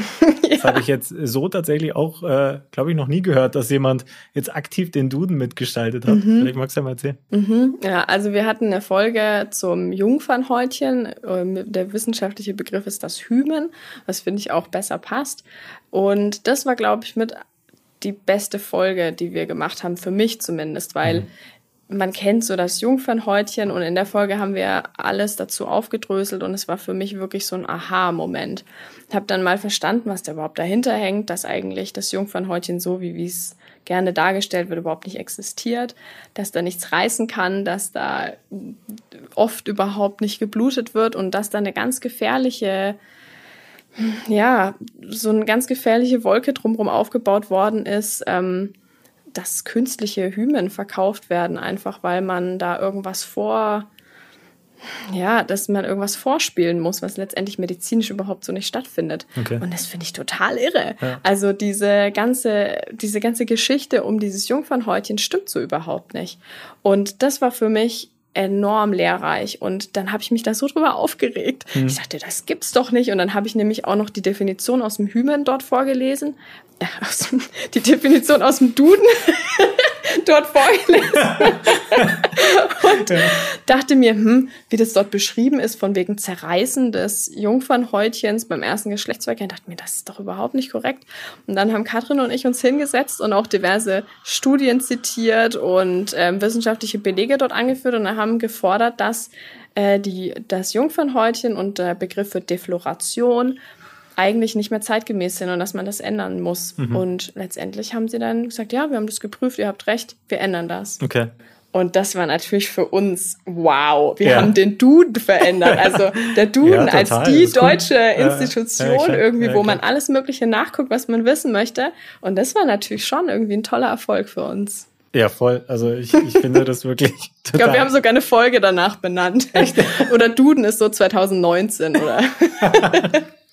Das habe ich jetzt so tatsächlich auch, äh, glaube ich, noch nie gehört, dass jemand jetzt aktiv den Duden mitgestaltet hat. Mhm. Vielleicht magst du ja mal erzählen. Mhm. Ja, also wir hatten eine Folge zum Jungfernhäutchen. Ähm, der wissenschaftliche Begriff ist das Hymen, was finde ich auch besser passt. Und das war, glaube ich, mit die beste Folge, die wir gemacht haben, für mich zumindest, weil mhm man kennt so das Jungfernhäutchen und in der Folge haben wir alles dazu aufgedröselt und es war für mich wirklich so ein Aha-Moment. Ich habe dann mal verstanden, was da überhaupt dahinter hängt, dass eigentlich das Jungfernhäutchen so, wie es gerne dargestellt wird, überhaupt nicht existiert, dass da nichts reißen kann, dass da oft überhaupt nicht geblutet wird und dass da eine ganz gefährliche ja, so eine ganz gefährliche Wolke drumherum aufgebaut worden ist, ähm, dass künstliche Hymen verkauft werden, einfach weil man da irgendwas vor, ja, dass man irgendwas vorspielen muss, was letztendlich medizinisch überhaupt so nicht stattfindet. Okay. Und das finde ich total irre. Ja. Also diese ganze, diese ganze Geschichte um dieses Jungfernhäutchen stimmt so überhaupt nicht. Und das war für mich enorm lehrreich. Und dann habe ich mich da so drüber aufgeregt. Hm. Ich dachte, das gibt's doch nicht. Und dann habe ich nämlich auch noch die Definition aus dem Hymen dort vorgelesen. Äh, aus, die Definition aus dem Duden dort vorgelesen. und ja. dachte mir, hm, wie das dort beschrieben ist, von wegen Zerreißen des Jungfernhäutchens beim ersten Geschlechtsverkehr, dachte mir, das ist doch überhaupt nicht korrekt. Und dann haben Katrin und ich uns hingesetzt und auch diverse Studien zitiert und ähm, wissenschaftliche Belege dort angeführt und haben gefordert, dass äh, die, das Jungfernhäutchen und der Begriff für Defloration eigentlich nicht mehr zeitgemäß sind und dass man das ändern muss. Mhm. Und letztendlich haben sie dann gesagt, ja, wir haben das geprüft, ihr habt recht, wir ändern das. Okay. Und das war natürlich für uns, wow, wir ja. haben den Duden verändert. Also der Duden ja, als die deutsche cool. Institution ja, irgendwie, wo man alles Mögliche nachguckt, was man wissen möchte. Und das war natürlich schon irgendwie ein toller Erfolg für uns. Ja, voll. Also ich, ich finde das wirklich. Ich glaube, wir haben sogar eine Folge danach benannt. Echt? oder Duden ist so 2019, oder?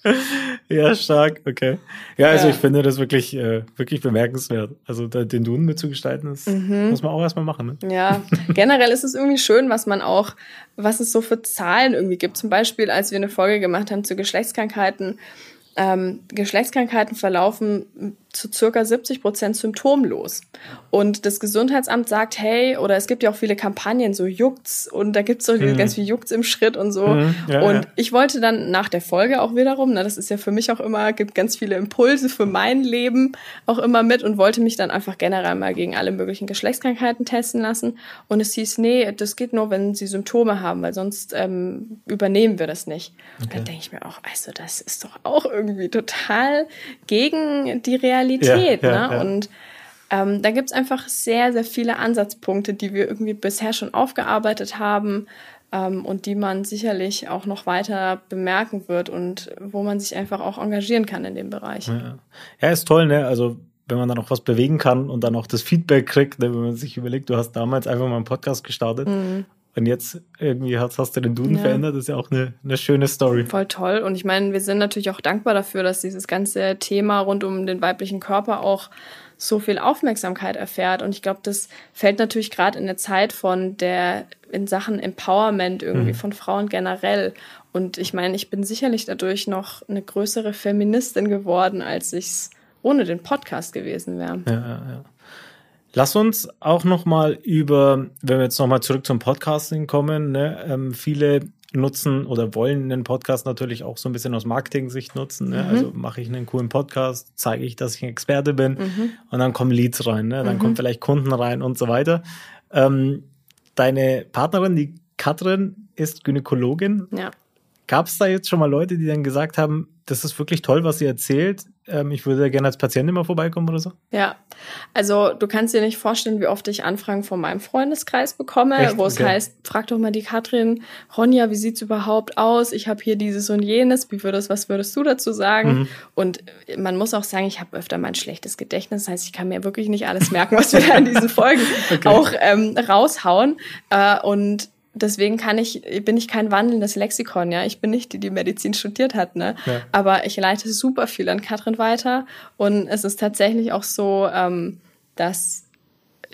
ja, stark, okay. Ja, also ja. ich finde das wirklich, äh, wirklich bemerkenswert. Also da, den Duden mitzugestalten, das mhm. muss man auch erstmal machen. Ne? Ja, generell ist es irgendwie schön, was man auch, was es so für Zahlen irgendwie gibt. Zum Beispiel, als wir eine Folge gemacht haben zu Geschlechtskrankheiten, ähm, Geschlechtskrankheiten verlaufen zu circa 70 Prozent symptomlos. Und das Gesundheitsamt sagt, hey, oder es gibt ja auch viele Kampagnen, so juckt's und da gibt's so mhm. ganz viel juckt's im Schritt und so. Mhm, ja, und ja. ich wollte dann nach der Folge auch wiederum, na, das ist ja für mich auch immer, gibt ganz viele Impulse für mein Leben auch immer mit und wollte mich dann einfach generell mal gegen alle möglichen Geschlechtskrankheiten testen lassen. Und es hieß, nee, das geht nur, wenn sie Symptome haben, weil sonst ähm, übernehmen wir das nicht. Okay. Und dann denke ich mir auch, also das ist doch auch irgendwie total gegen die Realität Realität. Ja, ne? Ja, Und ähm, da gibt es einfach sehr, sehr viele Ansatzpunkte, die wir irgendwie bisher schon aufgearbeitet haben ähm, und die man sicherlich auch noch weiter bemerken wird und wo man sich einfach auch engagieren kann in dem Bereich. Ja, ja ist toll, ne? Also wenn man dann auch was bewegen kann und dann auch das Feedback kriegt, ne? wenn man sich überlegt, du hast damals einfach mal einen Podcast gestartet mhm. Und jetzt irgendwie hast, hast du den Duden ja. verändert, das ist ja auch eine, eine schöne Story. Voll toll. Und ich meine, wir sind natürlich auch dankbar dafür, dass dieses ganze Thema rund um den weiblichen Körper auch so viel Aufmerksamkeit erfährt. Und ich glaube, das fällt natürlich gerade in der Zeit von der, in Sachen Empowerment irgendwie mhm. von Frauen generell. Und ich meine, ich bin sicherlich dadurch noch eine größere Feministin geworden, als ich es ohne den Podcast gewesen wäre. Ja, ja, ja. Lass uns auch noch mal über, wenn wir jetzt noch mal zurück zum Podcasting kommen, ne, ähm, viele nutzen oder wollen einen Podcast natürlich auch so ein bisschen aus Marketing-Sicht nutzen. Ne? Mhm. Also mache ich einen coolen Podcast, zeige ich, dass ich ein Experte bin mhm. und dann kommen Leads rein, ne? dann mhm. kommen vielleicht Kunden rein und so weiter. Ähm, deine Partnerin, die Katrin, ist Gynäkologin. Ja. Gab es da jetzt schon mal Leute, die dann gesagt haben, das ist wirklich toll, was sie erzählt. Ähm, ich würde gerne als Patientin mal vorbeikommen oder so. Ja, also du kannst dir nicht vorstellen, wie oft ich Anfragen von meinem Freundeskreis bekomme, Echt? wo es okay. heißt, frag doch mal die Katrin, Ronja, wie sieht's überhaupt aus? Ich habe hier dieses und jenes, wie würdest, was würdest du dazu sagen? Mhm. Und man muss auch sagen, ich habe öfter mal ein schlechtes Gedächtnis, das heißt, ich kann mir wirklich nicht alles merken, was wir da in diesen Folgen okay. auch ähm, raushauen. Äh, und deswegen kann ich, bin ich kein wandelndes Lexikon, ja. Ich bin nicht die, die Medizin studiert hat, ne. Ja. Aber ich leite super viel an Katrin weiter. Und es ist tatsächlich auch so, ähm, dass,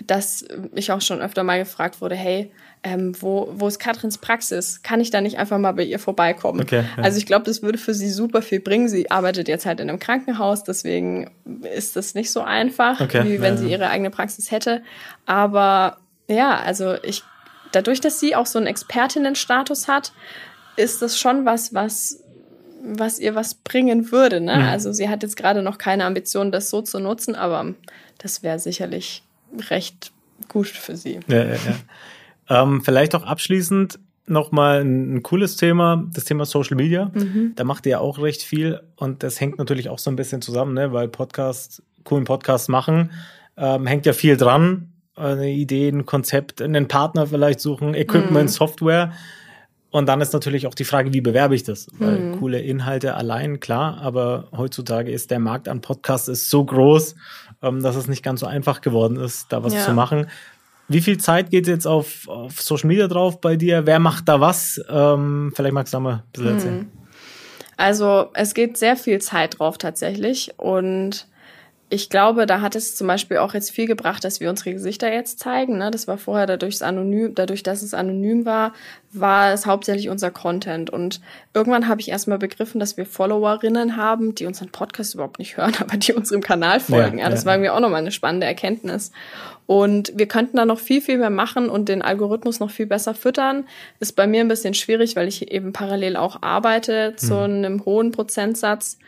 dass ich auch schon öfter mal gefragt wurde, hey, ähm, wo, wo ist Katrins Praxis? Kann ich da nicht einfach mal bei ihr vorbeikommen? Okay, ja. Also ich glaube, das würde für sie super viel bringen. Sie arbeitet jetzt halt in einem Krankenhaus, deswegen ist das nicht so einfach, okay, wie wenn ja, sie ihre eigene Praxis hätte. Aber ja, also ich dadurch, dass sie auch so einen Expertinnenstatus hat, ist das schon was, was was ihr was bringen würde. Ne? Mhm. Also sie hat jetzt gerade noch keine Ambition, das so zu nutzen, aber das wäre sicherlich recht gut für sie. Ja, ja, ja. ähm, vielleicht auch abschließend nochmal ein, ein cooles Thema, das Thema Social Media. Mhm. Da macht ihr ja auch recht viel und das hängt natürlich auch so ein bisschen zusammen, ne? weil Podcast, coolen Podcast machen, ähm, hängt ja viel dran eine Idee, ein Konzept, einen Partner vielleicht suchen, Equipment, mhm. Software. Und dann ist natürlich auch die Frage, wie bewerbe ich das? Weil mhm. coole Inhalte allein, klar, aber heutzutage ist der Markt an Podcasts ist so groß, ähm, dass es nicht ganz so einfach geworden ist, da was ja. zu machen. Wie viel Zeit geht jetzt auf, auf Social Media drauf bei dir? Wer macht da was? Ähm, vielleicht magst du da mal ein bisschen erzählen. Mhm. Also es geht sehr viel Zeit drauf tatsächlich und ich glaube, da hat es zum Beispiel auch jetzt viel gebracht, dass wir unsere Gesichter jetzt zeigen. Ne? Das war vorher dadurch anonym, dadurch, dass es anonym war, war es hauptsächlich unser Content. Und irgendwann habe ich erstmal begriffen, dass wir Followerinnen haben, die unseren Podcast überhaupt nicht hören, aber die unserem Kanal folgen. Ja, ja das ja. war mir auch nochmal eine spannende Erkenntnis. Und wir könnten da noch viel, viel mehr machen und den Algorithmus noch viel besser füttern. Ist bei mir ein bisschen schwierig, weil ich eben parallel auch arbeite zu mhm. einem hohen Prozentsatz.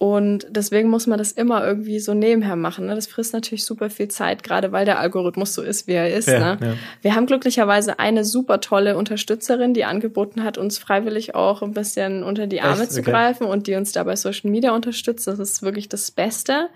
Und deswegen muss man das immer irgendwie so nebenher machen. Ne? Das frisst natürlich super viel Zeit, gerade weil der Algorithmus so ist, wie er ist. Ja, ne? ja. Wir haben glücklicherweise eine super tolle Unterstützerin, die angeboten hat, uns freiwillig auch ein bisschen unter die Arme Echt? zu okay. greifen und die uns dabei Social Media unterstützt. Das ist wirklich das Beste.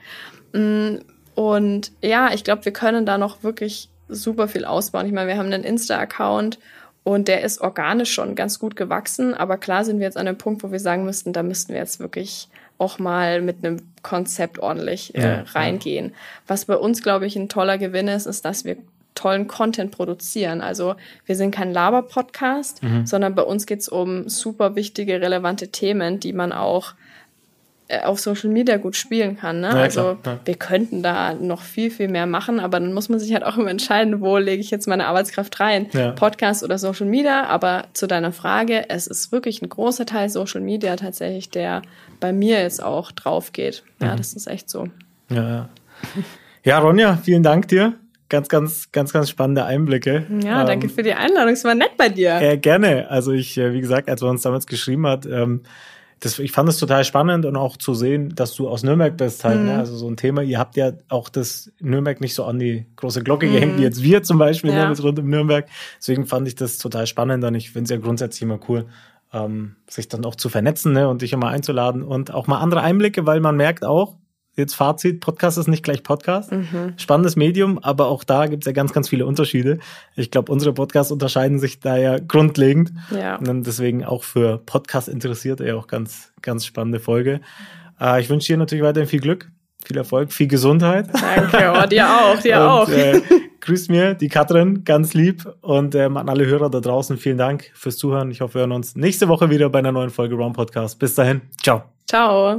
Mm, und ja, ich glaube, wir können da noch wirklich super viel ausbauen. Ich meine, wir haben einen Insta-Account und der ist organisch schon ganz gut gewachsen. Aber klar sind wir jetzt an einem Punkt, wo wir sagen müssten, da müssten wir jetzt wirklich auch mal mit einem Konzept ordentlich äh, ja, reingehen. Ja. Was bei uns, glaube ich, ein toller Gewinn ist, ist, dass wir tollen Content produzieren. Also wir sind kein Laber-Podcast, mhm. sondern bei uns geht es um super wichtige, relevante Themen, die man auch äh, auf Social Media gut spielen kann. Ne? Ja, also ja. wir könnten da noch viel, viel mehr machen, aber dann muss man sich halt auch immer entscheiden, wo lege ich jetzt meine Arbeitskraft rein. Ja. Podcast oder Social Media. Aber zu deiner Frage, es ist wirklich ein großer Teil Social Media tatsächlich, der bei mir jetzt auch drauf geht. Ja, mhm. das ist echt so. Ja, ja. ja, Ronja, vielen Dank dir. Ganz, ganz, ganz, ganz spannende Einblicke. Ja, ähm, danke für die Einladung. Es war nett bei dir. Äh, gerne. Also ich, äh, wie gesagt, als wir uns damals geschrieben hat, ähm, das, ich fand es total spannend und auch zu sehen, dass du aus Nürnberg bist halt. Ne? Mhm. Ne? Also so ein Thema. Ihr habt ja auch das Nürnberg nicht so an die große Glocke mhm. gehängt, wie jetzt wir zum Beispiel ne, ja. ne, rund um Nürnberg. Deswegen fand ich das total spannend und ich finde es ja grundsätzlich immer cool, ähm, sich dann auch zu vernetzen ne, und dich immer einzuladen und auch mal andere Einblicke, weil man merkt auch, jetzt Fazit, Podcast ist nicht gleich Podcast. Mhm. Spannendes Medium, aber auch da gibt es ja ganz, ganz viele Unterschiede. Ich glaube, unsere Podcasts unterscheiden sich da ja grundlegend. Ja. Und deswegen auch für Podcast interessierte ja auch ganz, ganz spannende Folge. Äh, ich wünsche dir natürlich weiterhin viel Glück, viel Erfolg, viel Gesundheit. Danke, oh, dir auch, dir und, auch. Äh, grüß mir die Katrin, ganz lieb. Und ähm, an alle Hörer da draußen, vielen Dank fürs Zuhören. Ich hoffe, wir hören uns nächste Woche wieder bei einer neuen Folge Round Podcast. Bis dahin, ciao. Ciao.